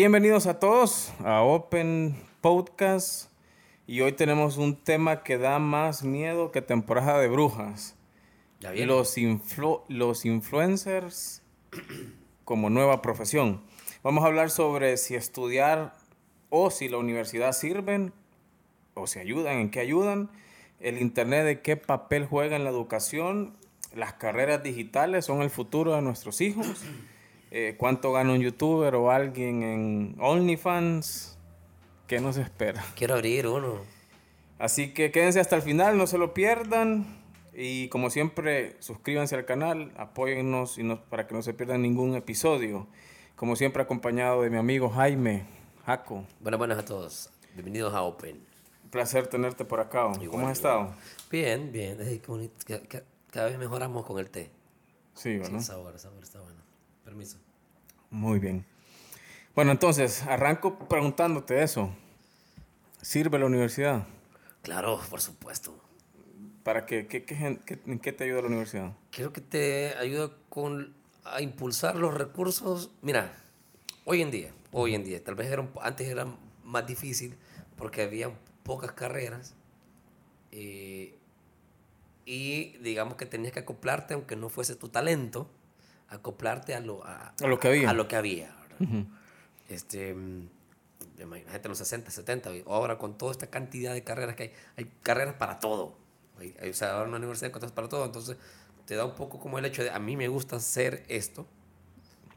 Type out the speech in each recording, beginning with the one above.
Bienvenidos a todos a Open Podcast y hoy tenemos un tema que da más miedo que temporada de brujas. Ya. Los, influ- los influencers como nueva profesión. Vamos a hablar sobre si estudiar o si la universidad sirven o si ayudan, en qué ayudan, el internet de qué papel juega en la educación, las carreras digitales son el futuro de nuestros hijos, eh, cuánto gana un youtuber o alguien en OnlyFans, qué nos espera. Quiero abrir uno. Así que quédense hasta el final, no se lo pierdan. Y como siempre, suscríbanse al canal, apóyennos y no- para que no se pierdan ningún episodio. Como siempre, acompañado de mi amigo Jaime Jaco. Buenas, buenas a todos. Bienvenidos a Open. Un placer tenerte por acá. ¿Cómo Igual, has estado? Bien, bien. Cada vez mejoramos con el té. Sí, Sí, ¿verdad? el sabor, sabor está bueno. Permiso. Muy bien. Bueno, entonces, arranco preguntándote eso. ¿Sirve la universidad? Claro, por supuesto. ¿Para qué? ¿Qué, qué qué- ¿En qué te ayuda la universidad? Creo que te ayuda con a impulsar los recursos. Mira, hoy en día, hoy en día, tal vez era antes era más difícil porque había pocas carreras eh, y digamos que tenías que acoplarte, aunque no fuese tu talento, acoplarte a lo, a, A lo que había. A lo que había. este, mm, imagínate en los 60, 70, y ahora con toda esta cantidad de carreras que hay, hay carreras para todo. Hay, hay- o sea, ahora en una universidad encuentras para todo, entonces te da un poco como el hecho de, a mí me gusta hacer esto,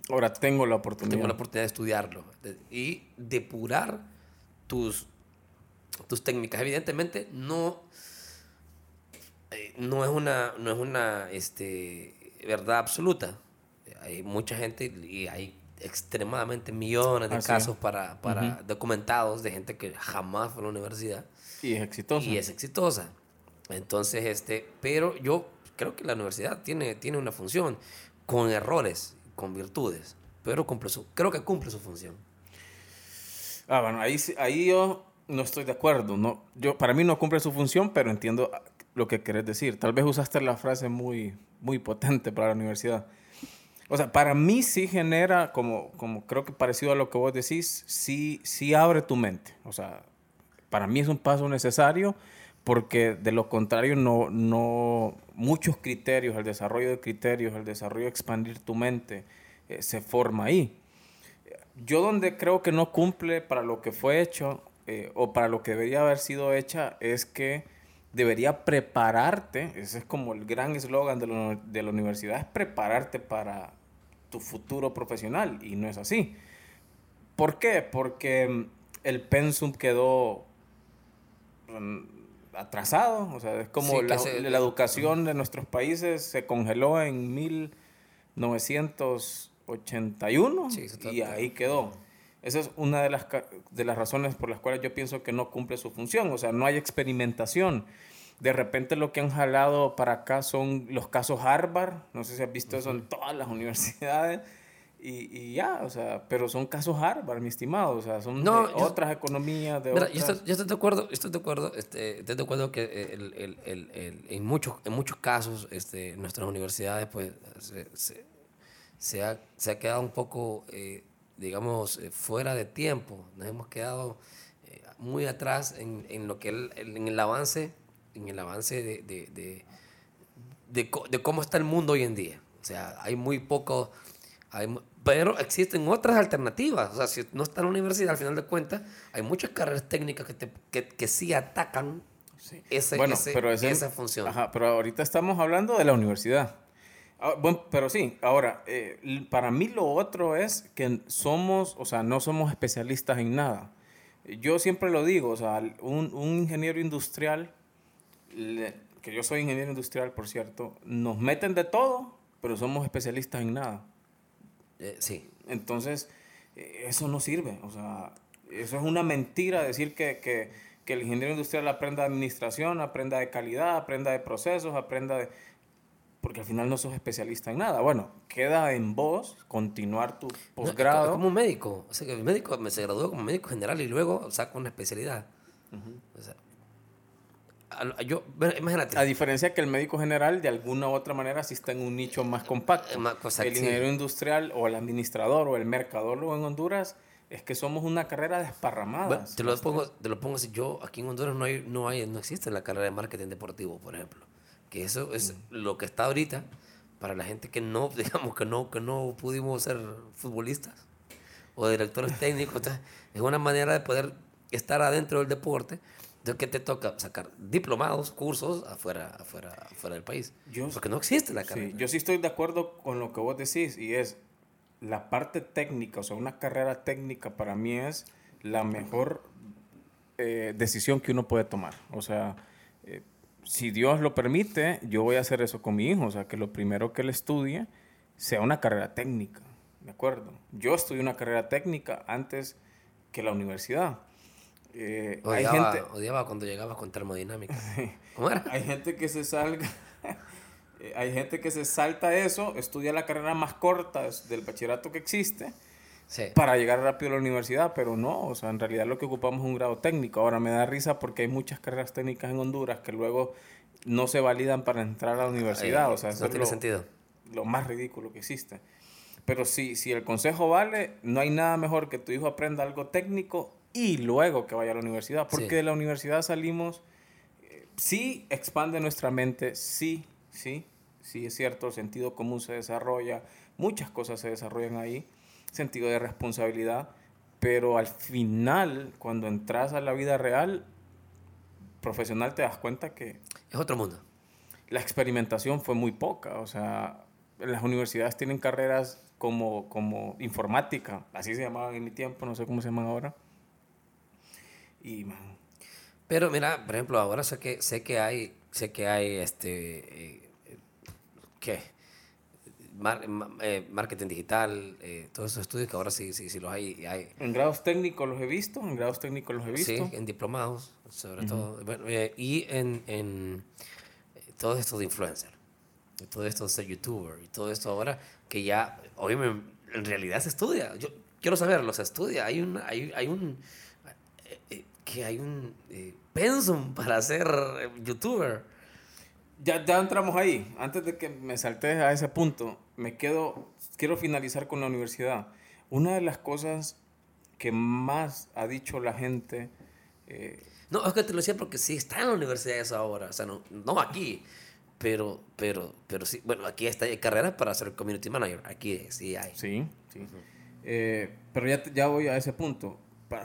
Ahora tengo la oportunidad. tengo la oportunidad de estudiarlo de- y depurar tus, tus técnicas. Evidentemente, no, eh, no es una, no es una este, verdad absoluta. Hay mucha gente y hay extremadamente millones de casos para, para documentados de gente que jamás fue a la universidad Y es exitoso. y es exitosa. Entonces, este, pero yo creo que la universidad tiene, tiene una función con errores, con virtudes, pero cumple su, creo que cumple su función. Ah, bueno, ahí, ahí yo no estoy de acuerdo. No, yo, para mí no cumple su función, pero entiendo lo que querés decir. Tal vez usaste la frase muy, muy potente para la universidad. O sea, para mí sí genera, como, como creo que parecido a lo que vos decís, sí, sí abre tu mente. O sea, para mí es un paso necesario porque de lo contrario no, no muchos criterios, el desarrollo de criterios, el desarrollo de expandir tu mente, eh, se forma ahí. Yo donde creo que no cumple para lo que fue hecho eh, o para lo que debería haber sido hecha es que debería prepararte, ese es como el gran eslogan de, de la universidad, es prepararte para tu futuro profesional y no es así. ¿Por qué? Porque mm, el pensum quedó mm, atrasado, o sea, es como Sí, la, se- la educación de nuestros países se congeló en 1981 Sí, y ahí quedó. Esa es una de las, de las razones por las cuales yo pienso que no cumple su función, o sea, no hay experimentación. De repente lo que han jalado para acá son los casos Harvard, no sé si has visto eso en todas las universidades, y, y ya, o sea, pero son casos Harvard, mi estimado, o sea, son No, de yo- otras economías, de Mira, otras... yo estoy, yo estoy de acuerdo, estoy de acuerdo, este, estoy de acuerdo que el- el- el- en, muchos, en muchos casos este, nuestras universidades pues se, se- se ha, se ha quedado un poco, eh, digamos, eh, fuera de tiempo. Nos hemos quedado eh, muy atrás en, en lo que el, en el avance, en el avance de, de, de, de de cómo está el mundo hoy en día. O sea, hay muy poco, hay, mu- pero existen otras alternativas. O sea, si no está en la universidad, al final de cuentas, hay muchas carreras técnicas que, te, que, que sí atacan Sí. ese, Bueno, ese- pero ese- esa función. Ajá, pero ahorita estamos hablando de la universidad. Ah, bueno, pero sí, ahora, eh, para mí lo otro es que somos, o sea, no somos especialistas en nada. Yo siempre lo digo, o sea, un, un ingeniero industrial, le- que yo soy ingeniero industrial, por cierto, nos meten de todo, pero somos especialistas en nada. Eh, sí. Entonces, eh, eso no sirve. O sea, eso es una mentira decir que, que, que el ingeniero industrial aprenda de administración, aprenda de calidad, aprenda de procesos, aprenda de... Porque al final no sos especialista en nada. Bueno, queda en vos continuar tu No, posgrado. Como un médico. O sea, que el médico me se graduó como médico general y luego saca una especialidad. O sea, yo, imagínate. A diferencia que el médico general, de alguna u otra manera, sí está en un nicho más compacto. Eh, pues, el sí. ingeniero industrial o el administrador o el mercadólogo en Honduras es que somos una carrera desparramada. Bueno, te, lo pongo, te lo pongo así, yo aquí en Honduras no, hay, no, hay, no existe la carrera de marketing deportivo, por ejemplo. Que eso es Mm. lo que está ahorita para la gente que no, digamos, que no, que no pudimos ser futbolistas o directores técnicos. Es una manera de poder estar adentro del deporte. Entonces, ¿qué te toca? Sacar diplomados, cursos afuera, afuera, afuera del país. Yo- Porque no existe la Sí, carrera. yo sí estoy de acuerdo con lo que vos decís y es la parte técnica, o sea, una carrera técnica para mí es la mejor eh, decisión que uno puede tomar. O sea, eh, si Dios lo permite, yo voy a hacer eso con mi hijo, o sea, que lo primero que él estudie sea una carrera técnica, ¿de acuerdo? Yo estudié una carrera técnica antes que la universidad. Eh, hay Odiaba, gente... odiaba cuando llegabas con termodinámica. ¿Cómo era? Hay gente que se salga, eh, hay gente que se salta eso, estudia la carrera más corta del bachillerato que existe Sí. para llegar rápido a la universidad, pero no, o sea, en realidad lo que ocupamos es un grado técnico. Ahora me da risa porque hay muchas carreras técnicas en Honduras que luego no se validan para entrar a la universidad, o sea, eso no es tiene lo- sentido. lo más ridículo que existe. Pero si, si el consejo vale, no hay nada mejor que tu hijo aprenda algo técnico y luego que vaya a la universidad. Porque Sí. de la universidad salimos, eh, sí expande nuestra mente, sí, sí, sí es cierto, el sentido común se desarrolla, muchas cosas se desarrollan ahí, sentido de responsabilidad, pero al final, cuando entras a la vida real, profesional, te das cuenta que Es otro mundo. la experimentación fue muy poca. O sea, las universidades tienen carreras como, como informática, así se llamaban en mi tiempo, no sé cómo se llaman ahora. Y, man, Pero mira, por ejemplo, ahora sé que sé que hay sé que hay este eh, ¿qué? Mar- ma- eh, marketing digital, eh, todos esos estudios que ahora sí sí sí los hay, hay en grados técnicos los he visto, en grados técnicos los he sí, visto. en diplomados, sobre todo, Bueno, eh, y en, en eh, todo esto de influencer, y todo esto de ser youtuber y todo esto ahora que ya, oye, en realidad se estudia. Yo quiero saberlo, se estudia. Hay un, hay, hay un, que hay un eh, pensum para ser eh, youtuber. Ya, ya entramos ahí. Antes de que me saltes a ese punto, me quedo, quiero finalizar con la universidad. Una de las cosas que más ha dicho la gente, eh, No, es que te lo decía porque sí está en la universidad eso ahora, o sea, no, no aquí, pero, pero, pero sí, bueno, aquí está hay carreras para ser community manager, aquí sí hay. Sí, sí. Eh, pero ya, ya voy a ese punto.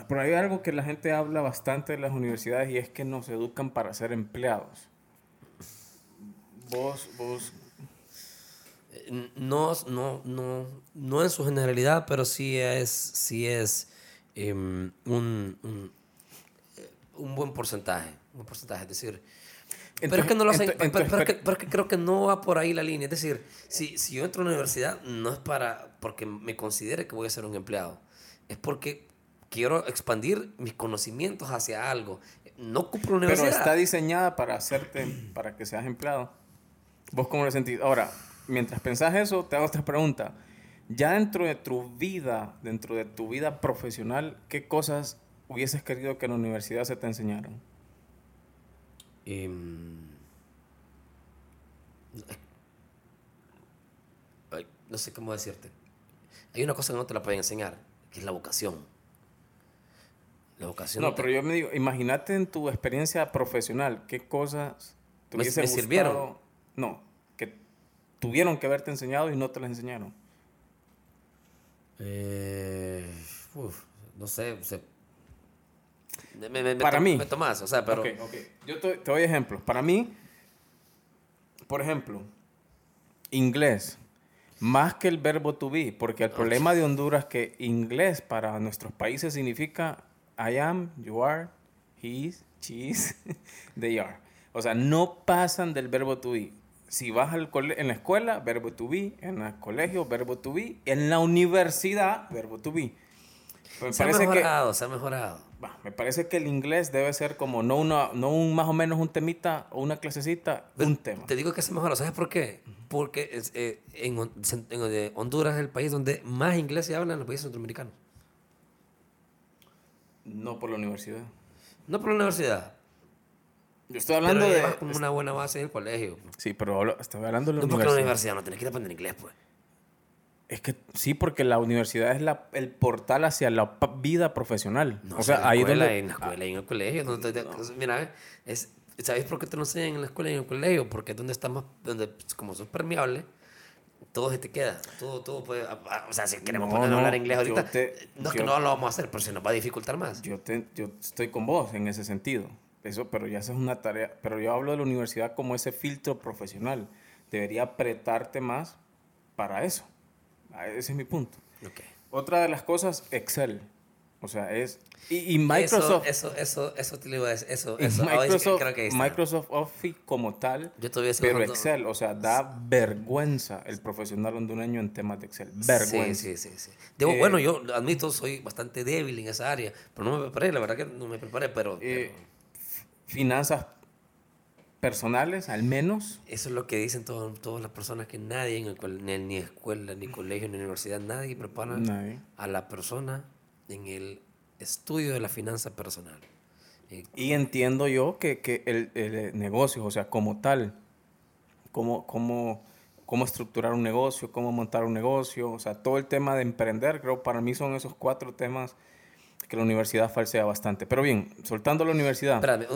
Pero hay algo que la gente habla bastante de las universidades y es que nos educan para ser empleados. Vos, vos, No, no, no, no en su generalidad, pero sí es, sí es em, un, un, eh, un buen porcentaje, un porcentaje, es decir, pero es que no lo en hacen, pero, es que, pero es que creo que no va por ahí la línea, es decir, si, si yo entro a una universidad no es para, porque me considere que voy a ser un empleado, es porque quiero expandir mis conocimientos hacia algo, no la pero universidad. está diseñada para hacerte, para que seas empleado. ¿Vos cómo lo sentís? Ahora, mientras pensás eso, te hago otra pregunta. Ya dentro de tu vida, dentro de tu vida profesional, ¿qué cosas hubieses querido que en la universidad se te enseñaran? Em, ay, no sé cómo decirte. Hay una cosa que no te la pueden enseñar, que es la vocación. La vocación. No, pero yo me digo, imagínate en tu experiencia profesional, ¿qué cosas te Me- hubiese me gustado? sirvieron. No, que tuvieron que haberte enseñado y no te las enseñaron. Eh, uf, no sé. se- me, Para to- mí. Me tomas, o sea, pero. Ok, ok. Yo te, te doy ejemplos. Para mí, por ejemplo, inglés, más que el verbo to be, porque el problema de Honduras es que inglés para nuestros países significa I am, you are, he is, she is, they are. O sea, no pasan del verbo to be. Si vas al cole- en la escuela, verbo to be, en el colegio, verbo to be, en la universidad, verbo to be. Me se ha parece que mejorado, se ha mejorado. Bah, me parece que el inglés debe ser como no una no un más o menos un temita o una clasecita, un tema. Te digo que se mejoró. ¿Sabes por qué? Porque eh, en- en Honduras es el país donde más inglés se habla en los países centroamericanos. No por la universidad. No por la universidad. Yo estoy Pero hablando de llevas como una buena base en el colegio. Sí, pero hablo- estoy hablando de la No porque en la universidad. universidad no tienes que ir a aprender inglés, pues. Es que sí, porque la universidad es la, el portal hacia la vida profesional. o sea, ahí escuela, donde... en la escuela y en el colegio. no te- te- Mira, es, ¿sabes por qué te lo enseñan en la escuela y en el colegio? Porque es donde está más, donde, pues, como sos permeable, todo se te queda. Todo, todo puede, ah, ah, o sea, si queremos No, ponernos no, a hablar inglés ahorita, te- no es que yo- no lo vamos a hacer, pero se nos va a dificultar más. Yo, te- yo estoy con vos en ese sentido. Eso, pero ya es una tarea. Pero yo hablo de la universidad como ese filtro profesional. Debería apretarte más para eso. Ah, Ese es mi punto. Ok. Otra de las cosas, Excel. O sea, es... Y, y Microsoft... Eso, eso, eso, eso te lo iba a decir. Eso, Microsoft, creo que ahí está. Microsoft Office como tal, Yo pero Excel, o sea, da vergüenza el profesional hondureño en temas de Excel. Vergüenza. Sí, sí, sí. Eh, bueno, yo admito, soy bastante débil en esa área, pero no me preparé, la verdad que no me preparé, pero, Eh, pero finanzas personales, al menos. eso es lo que dicen todo- todas las personas, que nadie, en el ni, ni escuela, ni colegio, ni universidad, nadie prepara Nadie. a la persona en el estudio de la finanza personal. Eh, Y entiendo yo que, que el, el negocio, o sea, como tal, cómo, cómo, cómo estructurar un negocio, cómo montar un negocio, o sea, todo el tema de emprender, creo para mí son esos cuatro temas que la universidad falsea bastante. Pero bien, soltando la universidad. Espérame,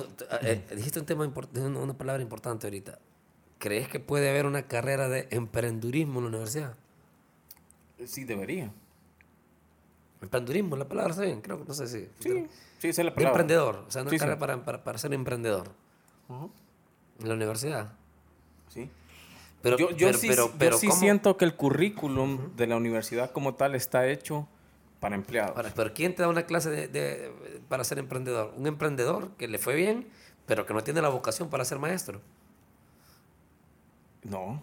eh, dijiste un tema una palabra importante ahorita. ¿Crees que puede haber una carrera de emprendurismo en la universidad? Sí, debería. Emprendurismo, la palabra está bien, creo que no sé si. Sí, sí, esa es la De palabra. emprendedor, o sea, una Sí, sí. carrera para, para, para ser emprendedor en la universidad. Sí. Pero, yo yo pero, sí, pero, yo pero sí ¿cómo? siento que el currículum de la universidad como tal está hecho para empleados. Pero ¿quién te da una clase de, de- para ser emprendedor? Un emprendedor que le fue bien, pero que no tiene la vocación para ser maestro. No.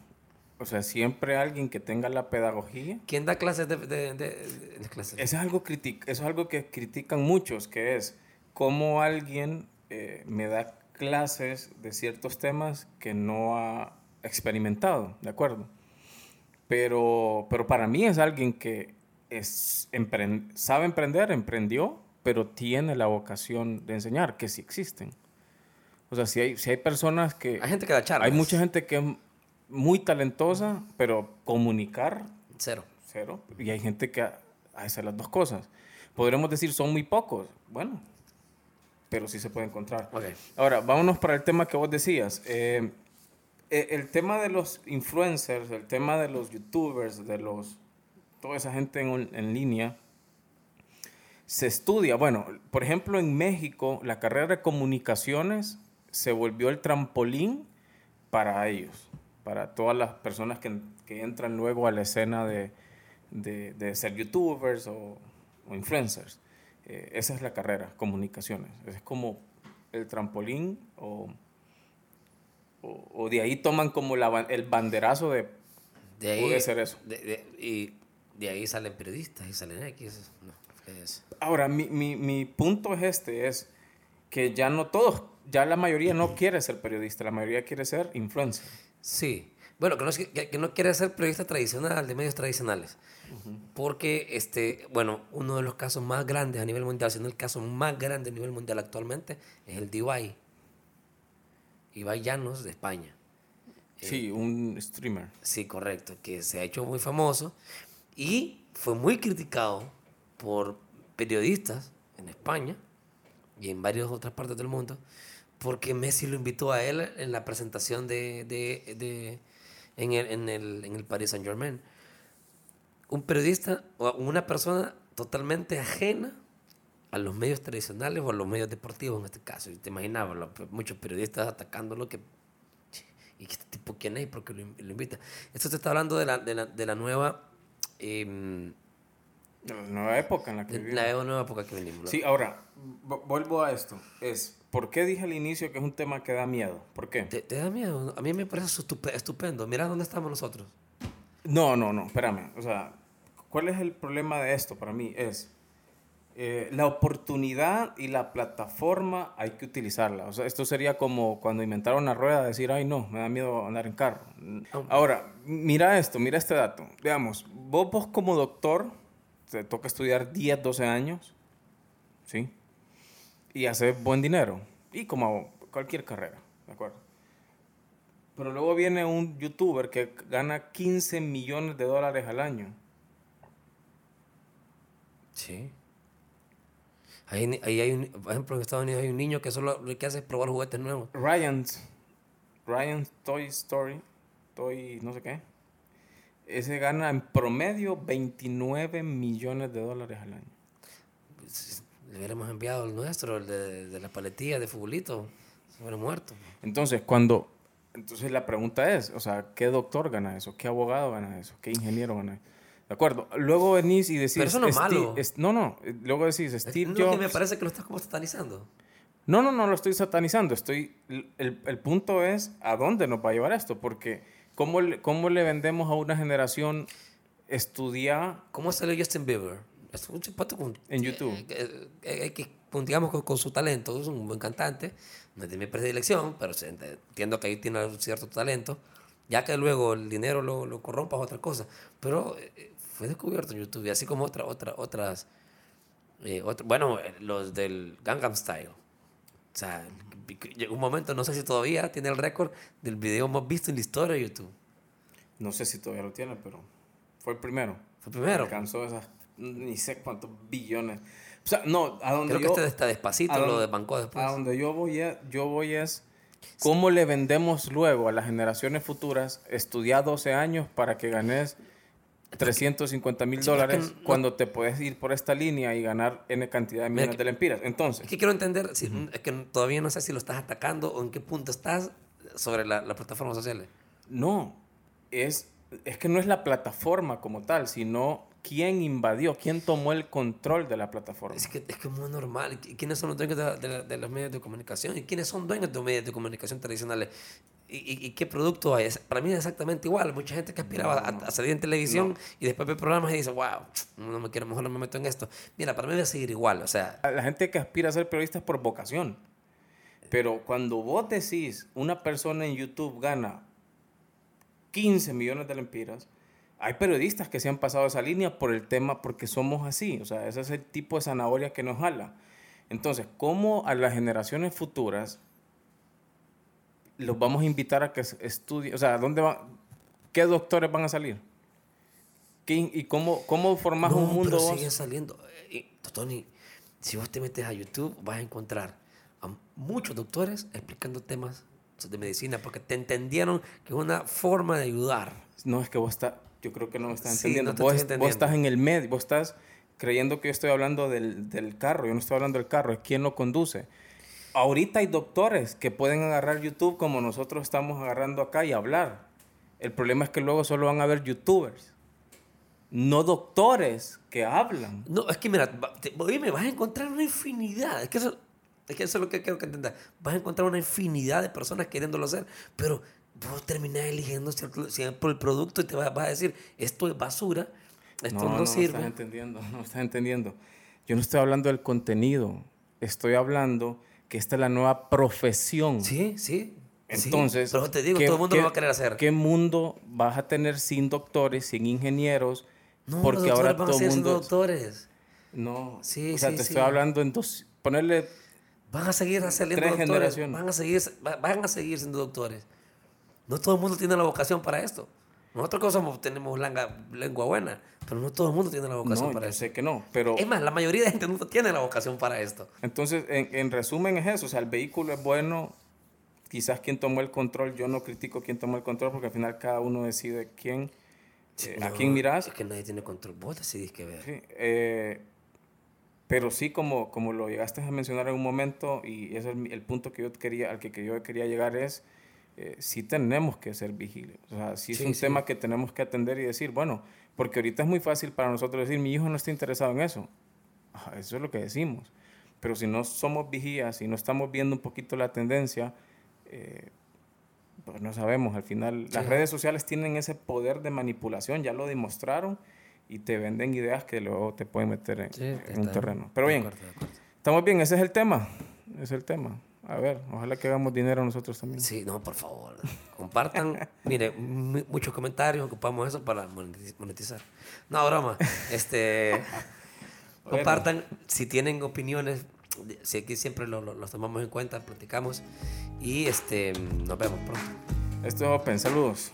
O sea, siempre alguien que tenga la pedagogía. ¿Quién da clases de, de- de- de clases? Eso es algo, critic- eso es algo que critican muchos, que es cómo alguien eh, me da clases de ciertos temas que no ha experimentado, ¿de acuerdo? Pero, pero para mí es alguien que es empren- sabe emprender, emprendió, pero tiene la vocación de enseñar, que sí existen. O sea, si hay, si hay personas que... Hay gente que da charlas. Hay mucha gente que muy talentosa, pero comunicar Cero. cero. Y hay gente que hace las dos cosas. Podremos decir son muy pocos. Bueno, pero sí se puede encontrar. Ok. Ahora, vámonos para el tema que vos decías. Eh, eh, el tema de los influencers, el tema de los youtubers, de los toda esa gente en, en línea, se estudia. Bueno, por ejemplo, en México, la carrera de comunicaciones se volvió el trampolín para ellos, para todas las personas que, que entran luego a la escena de, de- de ser youtubers o, o influencers. Eh, esa es la carrera, comunicaciones. Es como el trampolín o, o, o de ahí toman como la el banderazo de... De ahí, Puede ser eso. de- y de ahí salen periodistas y salen X. No, es- Ahora, mi, mi, mi punto es este, es que ya no todos, ya la mayoría no quiere ser periodista, la mayoría quiere ser influencer. Sí. Bueno, que no, que, que no quiere ser periodista tradicional, de medios tradicionales. Porque, este, bueno, uno de los casos más grandes a nivel mundial, siendo el caso más grande a nivel mundial actualmente, es el de Ibai. Ibai Llanos de España. Sí, un streamer. Sí, correcto, que se ha hecho muy famoso y fue muy criticado por periodistas en España y en varias otras partes del mundo porque Messi lo invitó a él en la presentación de, de- de- en, el, en, el, en el Paris Saint Germain. Un periodista o una persona totalmente ajena a los medios tradicionales o a los medios deportivos en este caso. Te imaginabas los- muchos periodistas atacándolo que ¿Y este tipo quién es? ¿Por qué lo, in- lo invita? Esto te está hablando de la, de la, de la nueva... De la nueva época en la que vivimos. la nueva época que venimos. Sí, ahora, vo- vuelvo a esto. Es, ¿por qué dije al inicio que es un tema que da miedo? ¿Por qué? ¿Te, te da miedo? A mí me parece estupendo. Mira dónde estamos nosotros. No, no, no, espérame. O sea, ¿cuál es el problema de esto para mí? Es eh, la oportunidad y la plataforma hay que utilizarla. O sea, esto sería como cuando inventaron la rueda, decir, ay, no, me da miedo andar en carro. Ahora, mira esto, mira este dato. Veamos, vos, vos como doctor, te toca estudiar 10, 12 años, ¿sí? Y haces buen dinero. Y como cualquier carrera, ¿de acuerdo? Pero luego viene un youtuber que gana 15 millones de dólares al año. Sí. Ahí, ahí hay un, por ejemplo, en Estados Unidos hay un niño que solo lo que hace es probar juguetes nuevos. Ryan's, Ryan's Toy Story, Toy no sé qué. Ese gana en promedio 29 millones de dólares al año. Le hubiéramos enviado el nuestro, el de, de la paletilla de futbolito. Se hubiera muerto. Entonces, cuando. Entonces la pregunta es: o sea, ¿qué doctor gana eso? ¿Qué abogado gana eso? ¿Qué ingeniero gana eso? ¿De acuerdo? Luego venís y decís... Pero eso no es malo. no, no. Luego decís Steve No, que Jobs... me parece que lo estás como satanizando. No, no, no lo estoy satanizando. Estoy, el, el punto es a dónde nos va a llevar esto. Porque ¿cómo le, cómo le vendemos a una generación estudiar ¿Cómo salió Justin Bieber? Es un chipato con... en YouTube? eh, eh, eh, que, con, digamos, con, con su talento, es un buen cantante, no es de mi predilección, pero entiendo que ahí tiene un cierto talento. Ya que luego el dinero lo, lo corrompa es otra cosa. Pero eh, fue descubierto en YouTube, y así como otra, otra, otras... eh, otra- bueno, los del Gangnam Style. O sea, llegó un momento, no sé si todavía tiene el récord del video más visto en la historia de YouTube. No sé si todavía lo tiene, pero fue el primero. Fue primero. Alcanzó esas... Ni sé cuántos billones. O sea, no, a donde Creo que yo... este está despacito, a lo donde- desbancó después. A donde yo voy, es, yo voy es cómo le vendemos luego a las generaciones futuras estudiar 12 años para que ganes 350 mil Sí, pero es que dólares no- cuando te puedes ir por esta línea y ganar N cantidad de millones que- de lempiras. Entonces, Es que quiero entender, si, es que todavía no sé si lo estás atacando o en qué punto estás sobre la- las plataformas sociales. no, es, es que no es la plataforma como tal, sino quién invadió, quién tomó el control de la plataforma. Es que es que muy normal. ¿Y ¿Quiénes son los dueños de, de de los medios de comunicación? ¿Y quiénes son dueños de los medios de comunicación tradicionales? ¿Y, y- y qué producto hay? Para mí es exactamente igual. Mucha gente que aspiraba a, a salir en televisión y después ve programas y dice, wow, no me quiero, mejor no me meto en esto. Mira, para mí va a seguir igual. O sea, la gente que aspira a ser periodista es por vocación. Pero cuando vos decís, una persona en YouTube gana 15 millones de lempiras, hay periodistas que se han pasado esa línea por el tema, porque somos así. O sea, ese es el tipo de zanahoria que nos jala. Entonces, ¿cómo a las generaciones futuras los vamos a invitar a que es- estudien? O sea, ¿dónde van? ¿Qué doctores van a salir? ¿Qué- ¿Y cómo, cómo formas no, un mundo pero vos? siguen saliendo. Y, Tony, si vos te metes a YouTube, vas a encontrar a muchos doctores explicando temas de medicina porque te entendieron que es una forma de ayudar. No, es que vos estás, yo creo que no me estás Sí, entendiendo. no te vos, estoy vos entendiendo. estás en el medio, vos estás creyendo que yo estoy hablando del, del carro, yo no estoy hablando del carro, es quién lo conduce. Ahorita hay doctores que pueden agarrar YouTube como nosotros estamos agarrando acá y hablar. El problema es que luego solo van a ver youtubers, no doctores que hablan. No, es que mira, te- oíme, vas a encontrar una infinidad. Es que eso, es que eso es lo que quiero que entendas. Vas a encontrar una infinidad de personas queriéndolo hacer, pero vos terminás eligiendo siempre el producto y te vas, a decir, esto es basura, esto no, no, me sirve. estás entendiendo, no estás entendiendo. Yo no estoy hablando del contenido, estoy hablando que esta es la nueva profesión. Sí, sí. sí. Entonces, pero te digo, ¿qué- todo el mundo lo va a querer hacer. ¿Qué mundo vas a tener sin doctores, sin ingenieros? no, porque los ahora van a todo seguir siendo mundo... doctores. No, Sí, o sea, sí, te sí. estoy hablando en dos... Ponerle... Van a seguir saliendo Tres doctores. generaciones. Van a, seguir, va- van a seguir siendo doctores. No todo el mundo tiene la vocación para esto. Nosotros que somos, tenemos langa- lengua buena, pero no todo el mundo tiene la vocación No, para yo eso. sé que no, pero... Es más, la mayoría de gente no tiene la vocación para esto. Entonces, en, en resumen es eso, o sea, el vehículo es bueno, quizás quien tomó el control, yo no critico quién tomó el control, porque al final cada uno decide quién, eh, a quién miras. Es que nadie tiene control. Vos decidís qué ver. Sí, eh, pero sí, como, como lo llegaste a mencionar en un momento, y ese es el, el punto que yo quería, al que, que yo quería llegar es, eh, sí tenemos que ser vigiles. O sea, sí es Sí, un sí. tema que tenemos que atender y decir, bueno, porque ahorita es muy fácil para nosotros decir, mi hijo no está interesado en eso. Eso es lo que decimos. Pero si no somos vigías y no estamos viendo un poquito la tendencia, eh, pues no sabemos. Al final, las Sí. redes sociales tienen ese poder de manipulación, ya lo demostraron y te venden ideas que luego te pueden meter en, en un terreno. Pero de bien, acuerdo, de acuerdo. estamos bien, ese es el tema. Ese es el tema. A ver, ojalá que hagamos dinero nosotros también. Sí, no, por favor. Compartan. Mire, mu- muchos comentarios, ocupamos eso para monetiz- monetizar. No, broma. Este, compartan. Si tienen opiniones, si aquí siempre lo- lo- los tomamos en cuenta, platicamos. Y este, nos vemos pronto. Esto es Open, saludos.